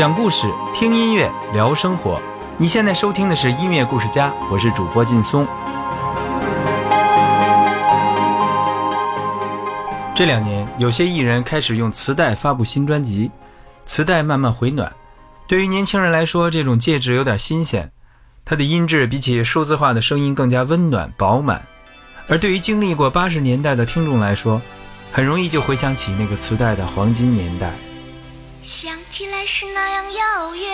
讲故事，听音乐，聊生活。你现在收听的是音乐故事家，我是主播劲松。这两年，有些艺人开始用磁带发布新专辑，磁带慢慢回暖。对于年轻人来说，这种介质有点新鲜，它的音质比起数字化的声音更加温暖饱满。而对于经历过八十年代的听众来说，很容易就回想起那个磁带的黄金年代。想起来是那样遥远，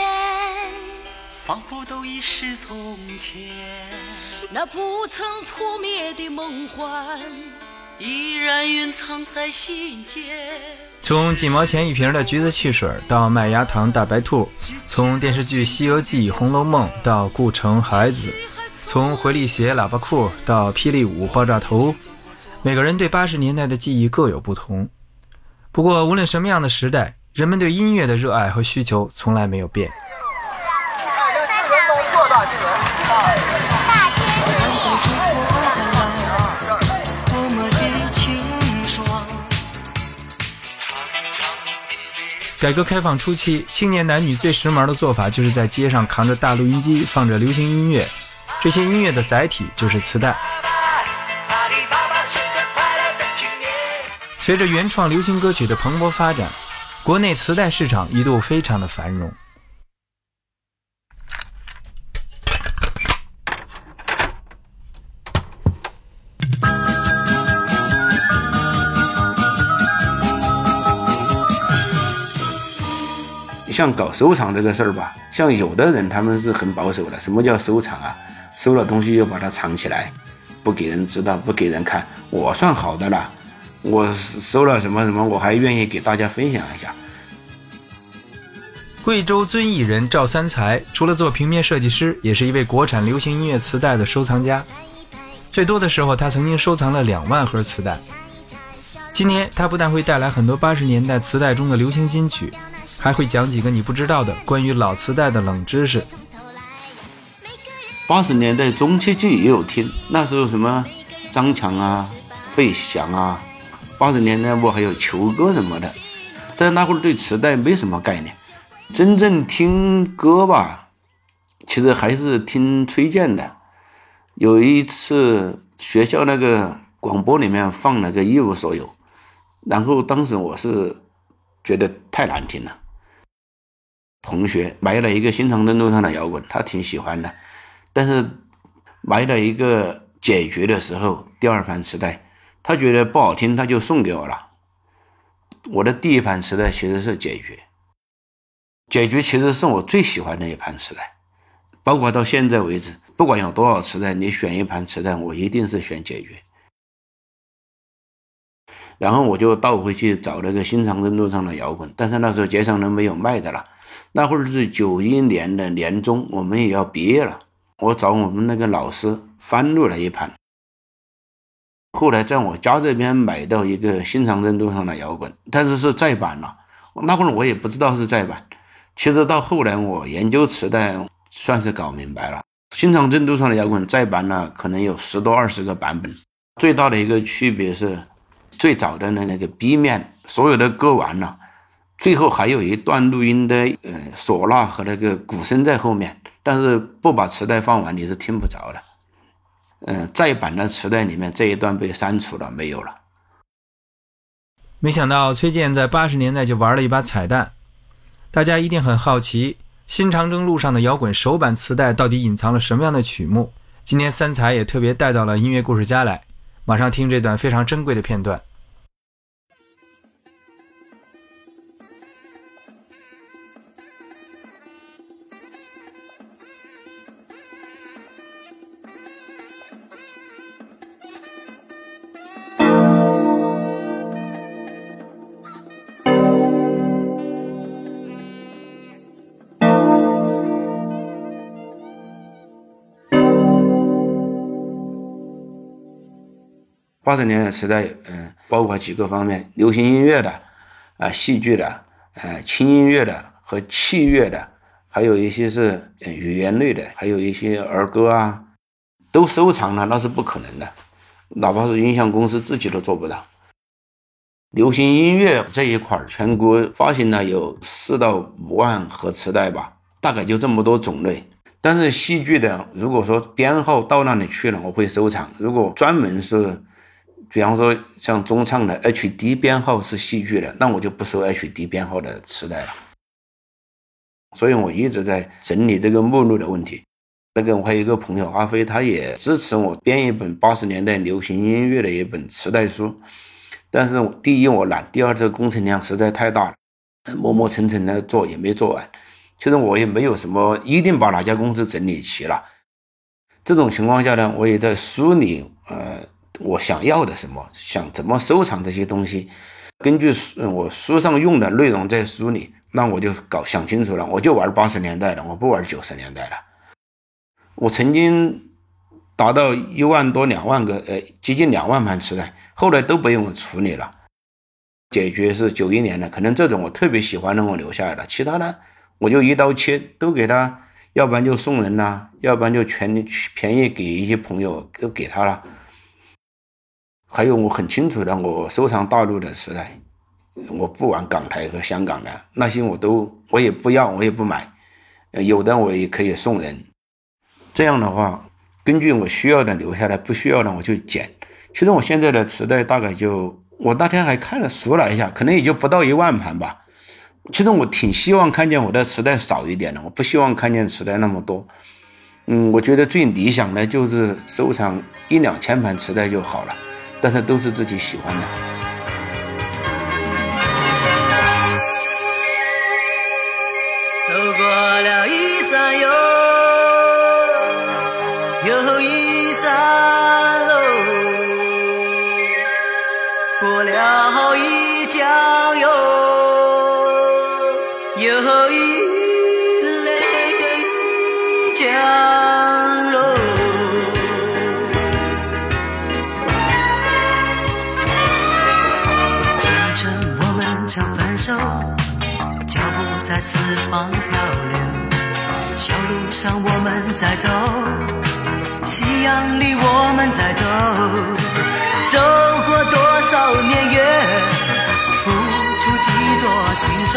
仿佛都已是从前。那不曾扑灭的梦幻，依然蕴藏在心间。从几毛钱一瓶的橘子汽水到麦芽糖大白兔，从电视剧《西游记》《红楼梦》到顾城孩子，从回力鞋喇叭裤到霹雳舞爆炸头，每个人对八十年代的记忆各有不同。不过，无论什么样的时代。人们对音乐的热爱和需求从来没有变。改革开放初期，青年男女最时髦的做法就是在街上扛着大录音机，放着流行音乐。这些音乐的载体就是磁带。随着原创流行歌曲的蓬勃发展。国内磁带市场一度非常的繁荣。像搞收藏这个事儿吧，像有的人他们是很保守的。什么叫收藏啊？收了东西就把它藏起来，不给人知道，不给人看。我算好的了。我收了什么什么，我还愿意给大家分享一下。贵州遵义人赵三才，除了做平面设计师，也是一位国产流行音乐磁带的收藏家。最多的时候，他曾经收藏了两万盒磁带。今天，他不但会带来很多八十年代磁带中的流行金曲，还会讲几个你不知道的关于老磁带的冷知识。八十年代中期就也有听，那时候什么张强啊、费翔啊。八十年代末还有球歌什么的，但是那会儿对磁带没什么概念。真正听歌吧，其实还是听崔健的。有一次学校那个广播里面放了个《一无所有》，然后当时我是觉得太难听了。同学买了一个新长征路上的摇滚，他挺喜欢的，但是买了一个解决的时候第二盘磁带。他觉得不好听，他就送给我了。我的第一盘磁带其实是解决，解决其实是我最喜欢的一盘磁带，包括到现在为止，不管有多少磁带，你选一盘磁带，我一定是选解决。然后我就倒回去找那个新长征路上的摇滚，但是那时候街上都没有卖的了。那会儿是九一年的年中，我们也要毕业了，我找我们那个老师翻录了一盘。后来在我家这边买到一个新长征路上的摇滚，但是是再版了。那会儿我也不知道是再版。其实到后来我研究磁带，算是搞明白了。新长征路上的摇滚再版了，可能有十多二十个版本。最大的一个区别是，最早的那那个 B 面，所有的歌完了，最后还有一段录音的呃唢呐和那个鼓声在后面，但是不把磁带放完，你是听不着的。嗯，再版的磁带里面这一段被删除了，没有了。没想到崔健在八十年代就玩了一把彩蛋，大家一定很好奇，新长征路上的摇滚首版磁带到底隐藏了什么样的曲目？今天三才也特别带到了音乐故事家来，马上听这段非常珍贵的片段。八十年代磁带，嗯，包括几个方面：流行音乐的，啊，戏剧的，呃，轻音乐的和器乐的，还有一些是语言类的，还有一些儿歌啊，都收藏了，那是不可能的，哪怕是音像公司自己都做不到。流行音乐这一块儿，全国发行了有四到五万盒磁带吧，大概就这么多种类。但是戏剧的，如果说编号到那里去了，我会收藏；如果专门是，比方说像中唱的 HD 编号是戏剧的，那我就不收 HD 编号的磁带了。所以我一直在整理这个目录的问题。那个我还有一个朋友阿飞，他也支持我编一本八十年代流行音乐的一本磁带书。但是第一我懒，第二这个工程量实在太大了，磨磨蹭蹭的做也没做完。其实我也没有什么一定把哪家公司整理齐了。这种情况下呢，我也在梳理，呃，我想要的什么，想怎么收藏这些东西，根据书我书上用的内容在梳理。那我就搞想清楚了，我就玩八十年代的，我不玩九十年代的。我曾经达到一万多、两万个，呃，接近两万盘磁带，后来都不用我处理了。解决是九一年的，可能这种我特别喜欢的我留下来了，其他呢我就一刀切，都给他，要不然就送人啦，要不然就全便宜给一些朋友都给他了。还有我很清楚的，我收藏大陆的磁带。我不玩港台和香港的那些，我都我也不要，我也不买。有的我也可以送人。这样的话，根据我需要的留下来，不需要的我就剪。其实我现在的磁带大概就，我那天还看了数了一下，可能也就不到一万盘吧。其实我挺希望看见我的磁带少一点的，我不希望看见磁带那么多。嗯，我觉得最理想的就是收藏一两千盘磁带就好了，但是都是自己喜欢的。在走，夕阳里我们在走，走过多少年月，付出几多辛酸，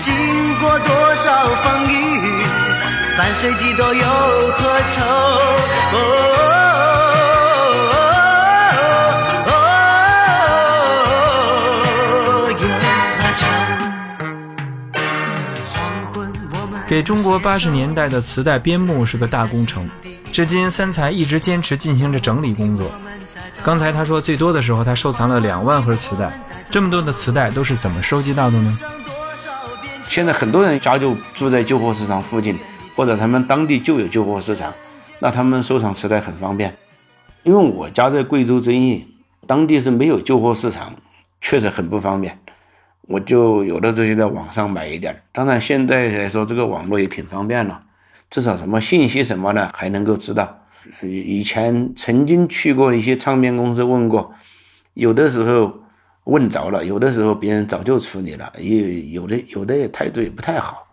经过多少风雨，伴随几多忧和愁。给中国八十年代的磁带编目是个大工程，至今三才一直坚持进行着整理工作。刚才他说最多的时候，他收藏了两万盒磁带，这么多的磁带都是怎么收集到的呢？现在很多人家就住在旧货市场附近，或者他们当地就有旧货市场，那他们收藏磁带很方便。因为我家在贵州遵义，当地是没有旧货市场，确实很不方便。我就有的时候就在网上买一点，当然现在来说这个网络也挺方便了，至少什么信息什么的还能够知道。以前曾经去过一些唱片公司问过，有的时候问着了，有的时候别人早就处理了，也有的有的态度也不太好。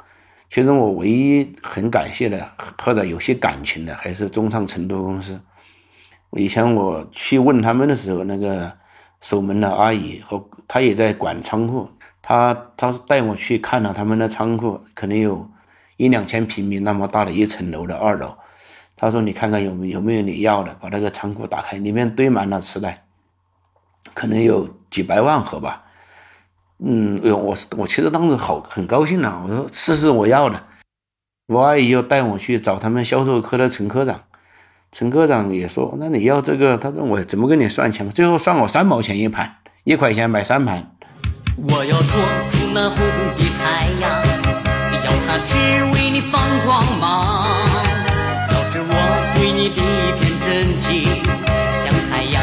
其实我唯一很感谢的或者有些感情的还是中唱成都公司。以前我去问他们的时候，那个守门的阿姨和她也在管仓库。他他带我去看了他们的仓库，可能有一两千平米那么大的一层楼的二楼。他说：“你看看有没有没有你要的，把那个仓库打开，里面堆满了磁带，可能有几百万盒吧。”嗯，哎呦，我我其实当时好很高兴呐，我说这是我要的。我阿姨又带我去找他们销售科的陈科长，陈科长也说：“那你要这个？”他说：“我怎么跟你算钱？最后算我三毛钱一盘，一块钱买三盘。”我要捉住那红的太阳，要它只为你放光芒，导致我对你的一片真情像太阳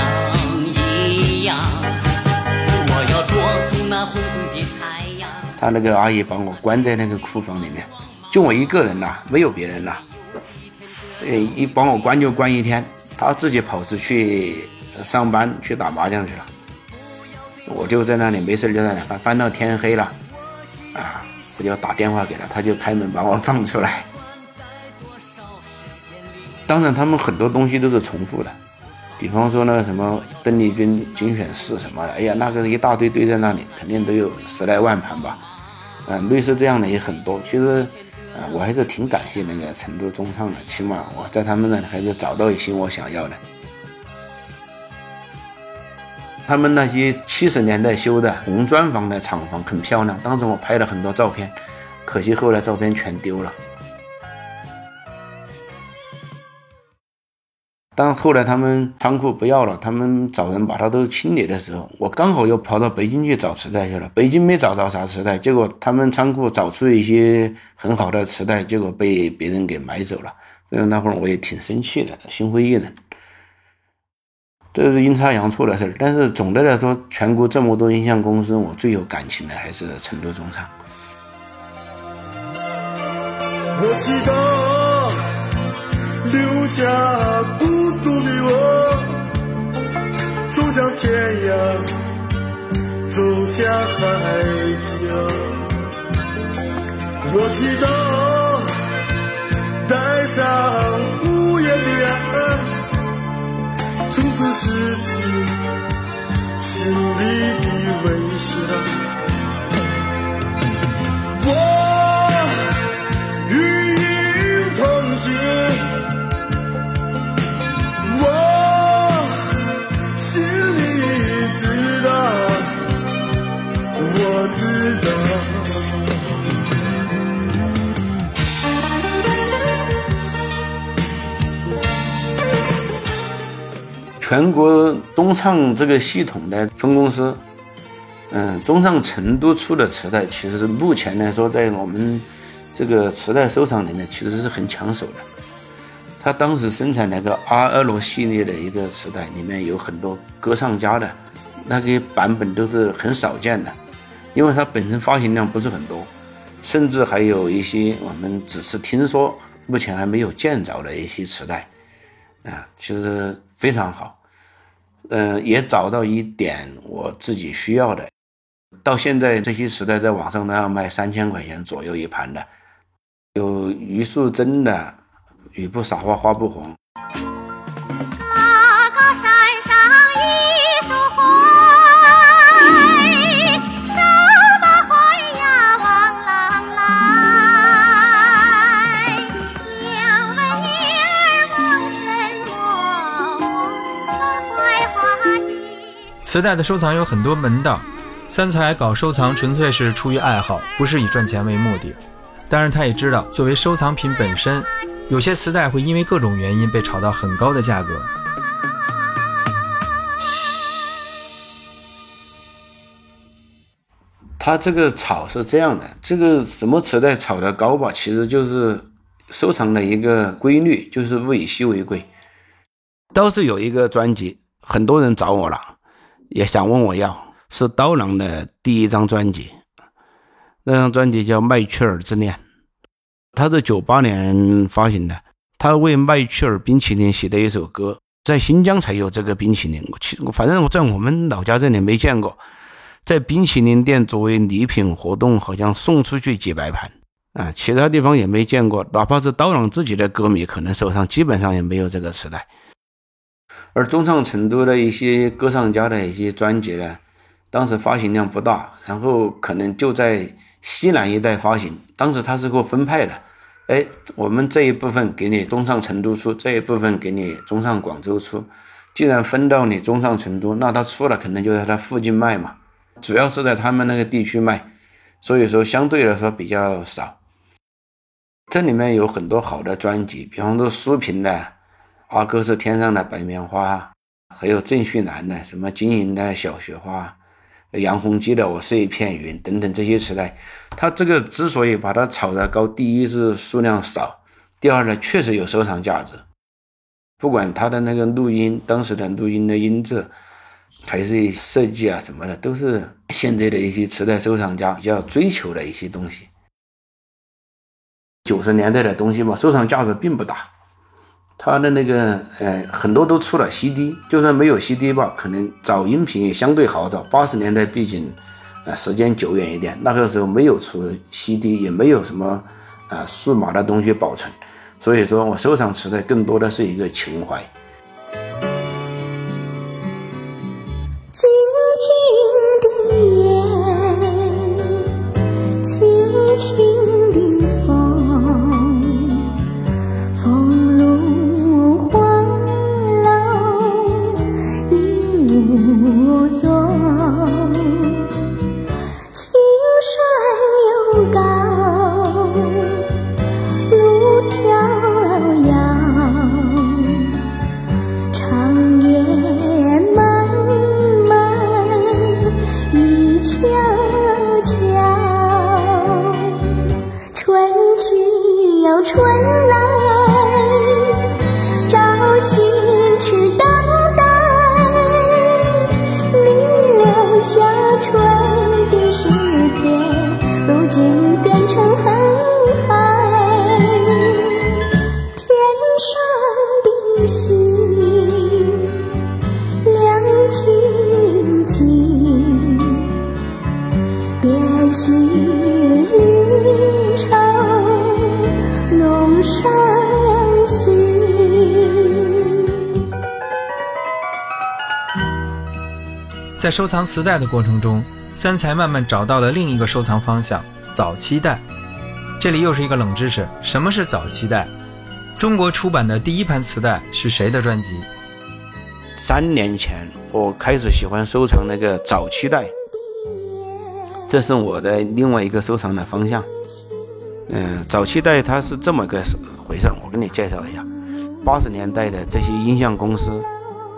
一样。我要捉住那红的太阳。他那个阿姨把我关在那个库房里面，就我一个人呐，没有别人呐。呃，一把我关就关一天，他自己跑出去上班去打麻将去了。我就在那里没事就在那翻翻到天黑了，啊，我就打电话给他，他就开门把我放出来。当然，他们很多东西都是重复的，比方说那个什么邓丽君精选四什么的，哎呀，那个一大堆堆在那里，肯定都有十来万盘吧。嗯，类似这样的也很多。其实，啊，我还是挺感谢那个成都中唱的，起码我在他们那里还是找到一些我想要的。他们那些七十年代修的红砖房的厂房很漂亮，当时我拍了很多照片，可惜后来照片全丢了。但后来他们仓库不要了，他们找人把它都清理的时候，我刚好又跑到北京去找磁带去了。北京没找着啥磁带，结果他们仓库找出一些很好的磁带，结果被别人给买走了。所以那会儿我也挺生气的，心灰意冷。这是阴差阳错的事儿，但是总的来说，全国这么多音像公司，我最有感情的还是成都中唱。我祈祷留下孤独的我，走向天涯，走向海角。我祈祷带上无言的爱。从此失去心里的微笑。我与你同行，我全国中唱这个系统的分公司，嗯，中唱成都出的磁带，其实目前来说，在我们这个磁带收藏里面，其实是很抢手的。他当时生产那个 R L 系列的一个磁带，里面有很多歌唱家的那个版本都是很少见的，因为它本身发行量不是很多，甚至还有一些我们只是听说，目前还没有见着的一些磁带，啊，其实非常好。嗯，也找到一点我自己需要的。到现在这些时代在网上都要卖三千块钱左右一盘的，有余素珍的《雨不撒花花不红》。磁带的收藏有很多门道，三才搞收藏纯粹是出于爱好，不是以赚钱为目的。当然，他也知道，作为收藏品本身，有些磁带会因为各种原因被炒到很高的价格。他这个炒是这样的，这个什么磁带炒得高吧，其实就是收藏的一个规律，就是物以稀为贵。倒是有一个专辑，很多人找我了。也想问我要，是刀郎的第一张专辑，那张专辑叫《麦趣尔之恋》，他是九八年发行的。他为麦趣尔冰淇淋写的一首歌，在新疆才有这个冰淇淋。我其反正我在我们老家这里没见过，在冰淇淋店作为礼品活动，好像送出去几百盘啊，其他地方也没见过。哪怕是刀郎自己的歌迷，可能手上基本上也没有这个磁带。而中唱成都的一些歌唱家的一些专辑呢，当时发行量不大，然后可能就在西南一带发行。当时他是给我分派的，哎，我们这一部分给你中唱成都出，这一部分给你中唱广州出。既然分到你中唱成都，那他出了肯定就在他附近卖嘛，主要是在他们那个地区卖，所以说相对来说比较少。这里面有很多好的专辑，比方说苏萍的。阿哥是天上的白棉花，还有郑绪南的什么晶莹的小雪花，杨洪基的我是一片云等等这些磁带，他这个之所以把它炒得高，第一是数量少，第二呢确实有收藏价值。不管他的那个录音，当时的录音的音质，还是设计啊什么的，都是现在的一些磁带收藏家比较追求的一些东西。九十年代的东西嘛，收藏价值并不大。他的那个，呃，很多都出了 CD，就算没有 CD 吧，可能找音频也相对好找。八十年代毕竟，呃，时间久远一点，那个时候没有出 CD，也没有什么啊，数码的东西保存，所以说我收藏磁带更多的是一个情怀。静静的夜，静静。无踪在收藏磁带的过程中，三才慢慢找到了另一个收藏方向——早期带。这里又是一个冷知识：什么是早期带？中国出版的第一盘磁带是谁的专辑？三年前，我开始喜欢收藏那个早期带，这是我的另外一个收藏的方向。嗯，早期带它是这么个回事，我给你介绍一下。八十年代的这些音像公司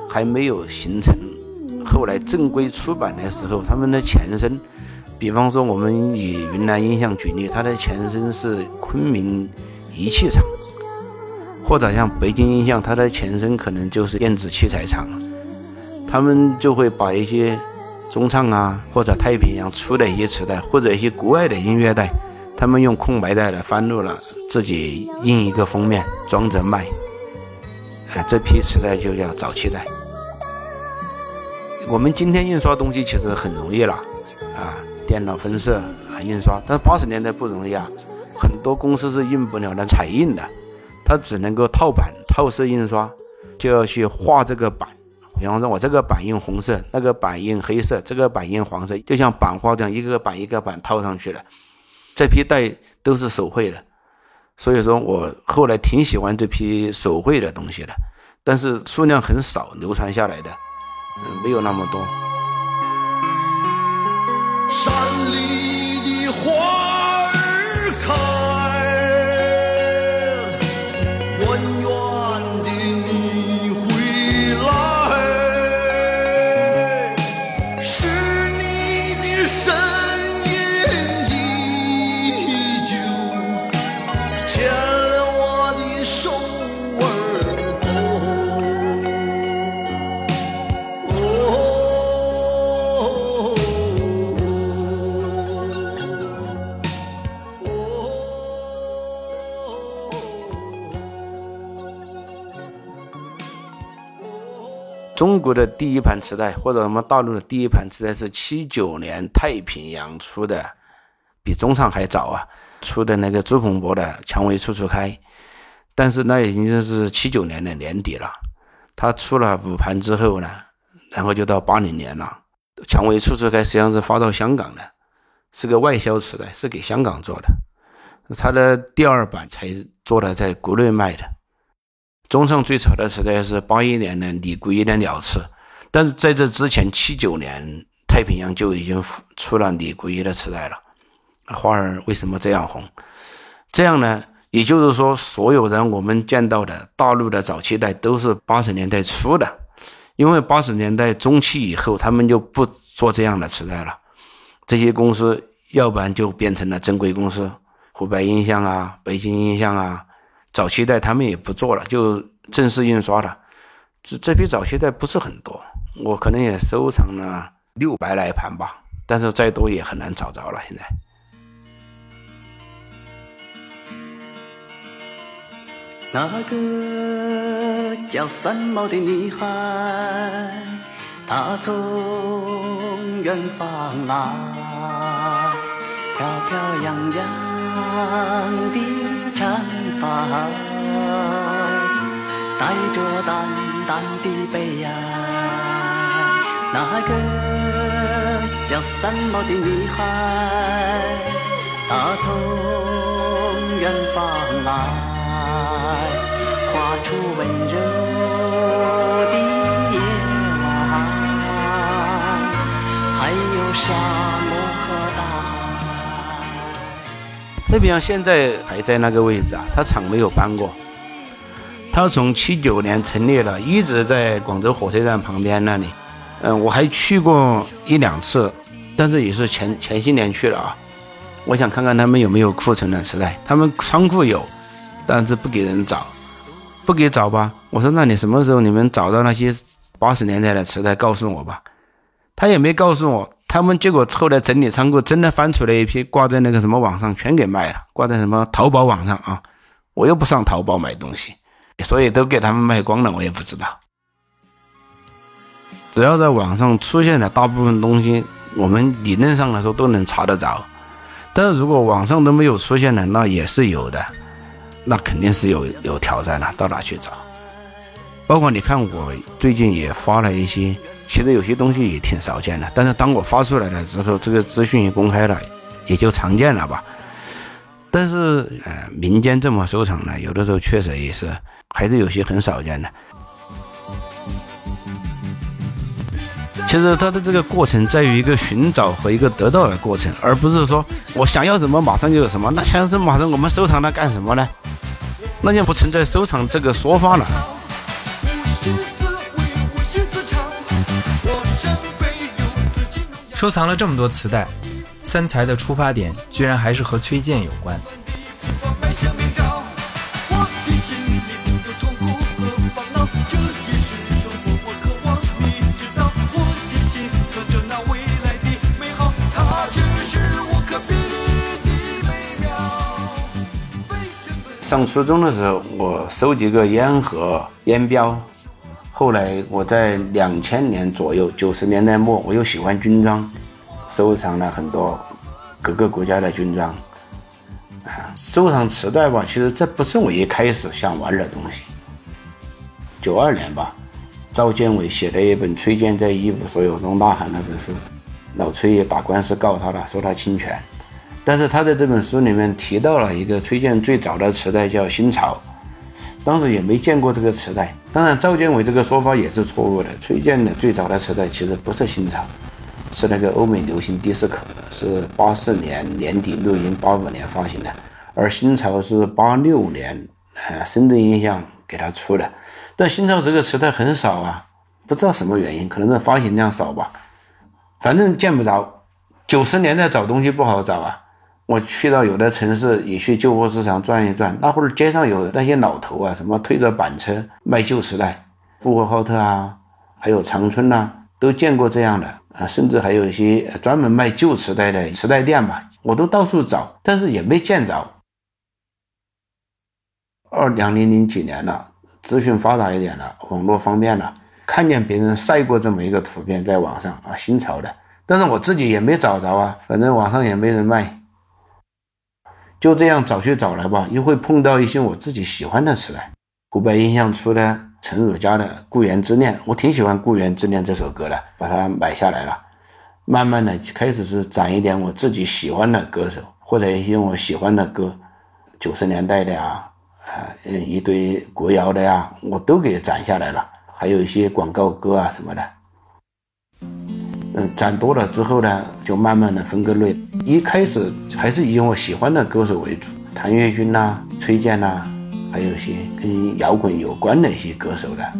还没有形成，后来正规出版的时候，他们的前身，比方说我们以云南音像举例，它的前身是昆明仪器厂，或者像北京音像，它的前身可能就是电子器材厂，他们就会把一些中唱啊或者太平洋出的一些磁带，或者一些国外的音乐带。他们用空白带来翻录了，自己印一个封面装着卖。哎，这批磁带就叫早期带。我们今天印刷东西其实很容易了，啊，电脑分色啊，印刷。但是八十年代不容易啊，很多公司是印不了那彩印的，它只能够套版、套色印刷，就要去画这个版。比方说，我这个版印红色，那个版印黑色，这个版印黄色，就像版画这样，一个版一个版套上去了。这批带都是手绘的，所以说我后来挺喜欢这批手绘的东西的，但是数量很少，流传下来的，没有那么多。山里的花国的第一盘磁带，或者我们大陆的第一盘磁带是七九年太平洋出的，比中唱还早啊，出的那个朱鹏博的《蔷薇处处开》，但是那已经是七九年的年底了。他出了五盘之后呢，然后就到八零年了，《蔷薇处处开》实际上是发到香港的，是个外销磁带，是给香港做的。他的第二版才做的在国内卖的。中唱最早的磁带是八一年的李谷一的《鸟翅》，但是在这之前，七九年太平洋就已经出了李谷一的磁带了。花儿为什么这样红？这样呢？也就是说，所有人我们见到的大陆的早期带都是八十年代出的，因为八十年代中期以后，他们就不做这样的磁带了。这些公司要不然就变成了正规公司，湖北音像啊、北京音像啊。早期带他们也不做了，就正式印刷了。这这批早期带不是很多，我可能也收藏了六百来盘吧，但是再多也很难找着了。现在。那个叫三毛的女孩，她从远方来，飘飘扬扬的长发，带着淡淡的悲哀。那个叫三毛的女孩，她从远方来。画出温柔的夜晚，还有沙太平洋现在还在那个位置啊，它厂没有搬过。它从七九年成立了，一直在广州火车站旁边那里。嗯，我还去过一两次，但是也是前前些年去了啊。我想看看他们有没有库存的磁带，他们仓库有，但是不给人找。不给找吧，我说那你什么时候你们找到那些八十年代的磁带，告诉我吧。他也没告诉我，他们结果后来整理仓库，真的翻出来一批，挂在那个什么网上，全给卖了，挂在什么淘宝网上啊。我又不上淘宝买东西，所以都给他们卖光了，我也不知道。只要在网上出现的大部分东西，我们理论上来说都能查得着。但是如果网上都没有出现的，那也是有的。那肯定是有有挑战了，到哪去找？包括你看，我最近也发了一些其实有些东西也挺少见的，但是当我发出来了之后，这个资讯一公开了，也就常见了吧。但是，呃，民间这么收藏呢，有的时候确实也是，还是有些很少见的。其实它的这个过程在于一个寻找和一个得到的过程，而不是说我想要什么马上就有什么。那想要什么马上我们收藏它干什么呢？那就不存在收藏这个说法了。收藏了这么多磁带，三才的出发点居然还是和崔健有关。上初中的时候，我收集个烟盒、烟标。后来我在两千年左右，九十年代末，我又喜欢军装，收藏了很多各个国家的军装。啊，收藏磁带吧，其实这不是我一开始想玩的东西。九二年吧，赵建伟写了一本《崔健在一无所有中呐喊》那本书，老崔也打官司告他了，说他侵权。但是他在这本书里面提到了一个崔健最早的磁带叫《新潮》，当时也没见过这个磁带。当然，赵建伟这个说法也是错误的。崔健的最早的磁带其实不是《新潮》，是那个欧美流行迪斯科，是八四年年底录音，八五年发行的。而《新潮》是八六年，呃，深圳音像给他出的。但《新潮》这个磁带很少啊，不知道什么原因，可能是发行量少吧，反正见不着。九十年代找东西不好找啊。我去到有的城市，也去旧货市场转一转。那会儿街上有那些老头啊，什么推着板车卖旧磁带，呼和浩特啊，还有长春呐，都见过这样的啊。甚至还有一些专门卖旧磁带的磁带店吧，我都到处找，但是也没见着。二两零零几年了，资讯发达一点了，网络方便了，看见别人晒过这么一个图片在网上啊，新潮的，但是我自己也没找着啊，反正网上也没人卖。就这样找去找来吧，又会碰到一些我自己喜欢的词来。湖北印象出的陈汝佳的《故园之恋》，我挺喜欢《故园之恋》这首歌的，把它买下来了。慢慢的开始是攒一点我自己喜欢的歌手，或者一些我喜欢的歌，九十年代的呀，啊，一堆国谣的呀，我都给攒下来了。还有一些广告歌啊什么的。嗯，攒多了之后呢，就慢慢的分个类。一开始还是以我喜欢的歌手为主，谭岳君呐、崔健呐，还有一些跟摇滚有关的一些歌手的，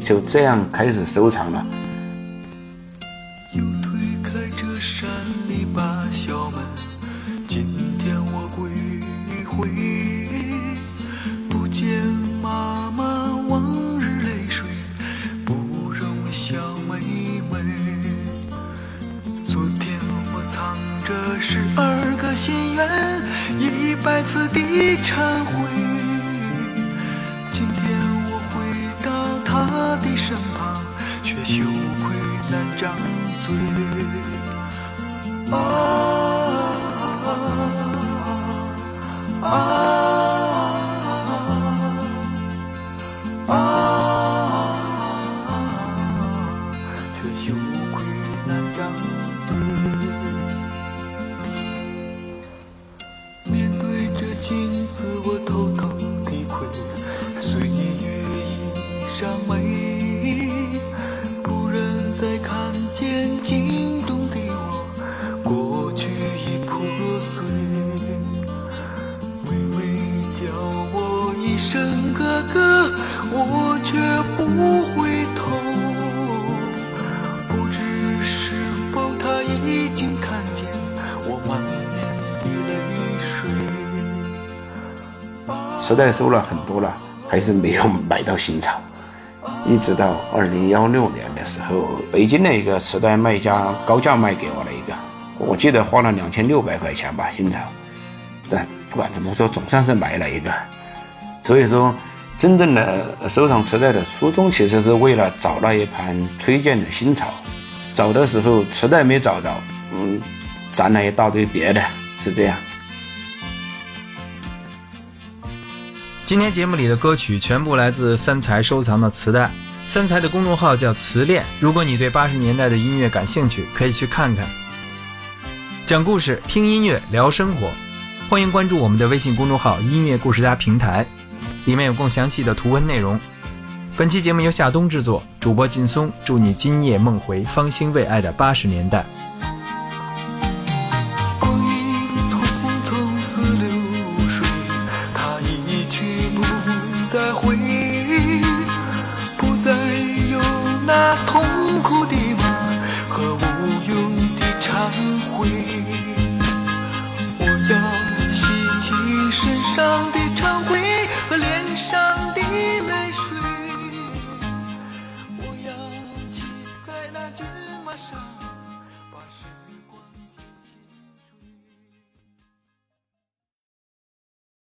就这样开始收藏了。一百次的忏悔。今天我回到他的身旁，却羞愧难张嘴。啊啊啊啊磁带收了很多了，还是没有买到新潮。一直到二零幺六年的时候，北京的一个磁带卖家高价卖给我了一个，我记得花了两千六百块钱吧，新潮。但不管怎么说，总算是买了一个。所以说，真正的收藏磁带的初衷，其实是为了找那一盘推荐的新潮。找的时候磁带没找着，嗯，攒了一大堆别的，是这样。今天节目里的歌曲全部来自三才收藏的磁带，三才的公众号叫磁恋，如果你对八十年代的音乐感兴趣，可以去看看。讲故事、听音乐、聊生活，欢迎关注我们的微信公众号“音乐故事家平台”，里面有更详细的图文内容。本期节目由夏冬制作，主播劲松，祝你今夜梦回，芳心未艾的八十年代。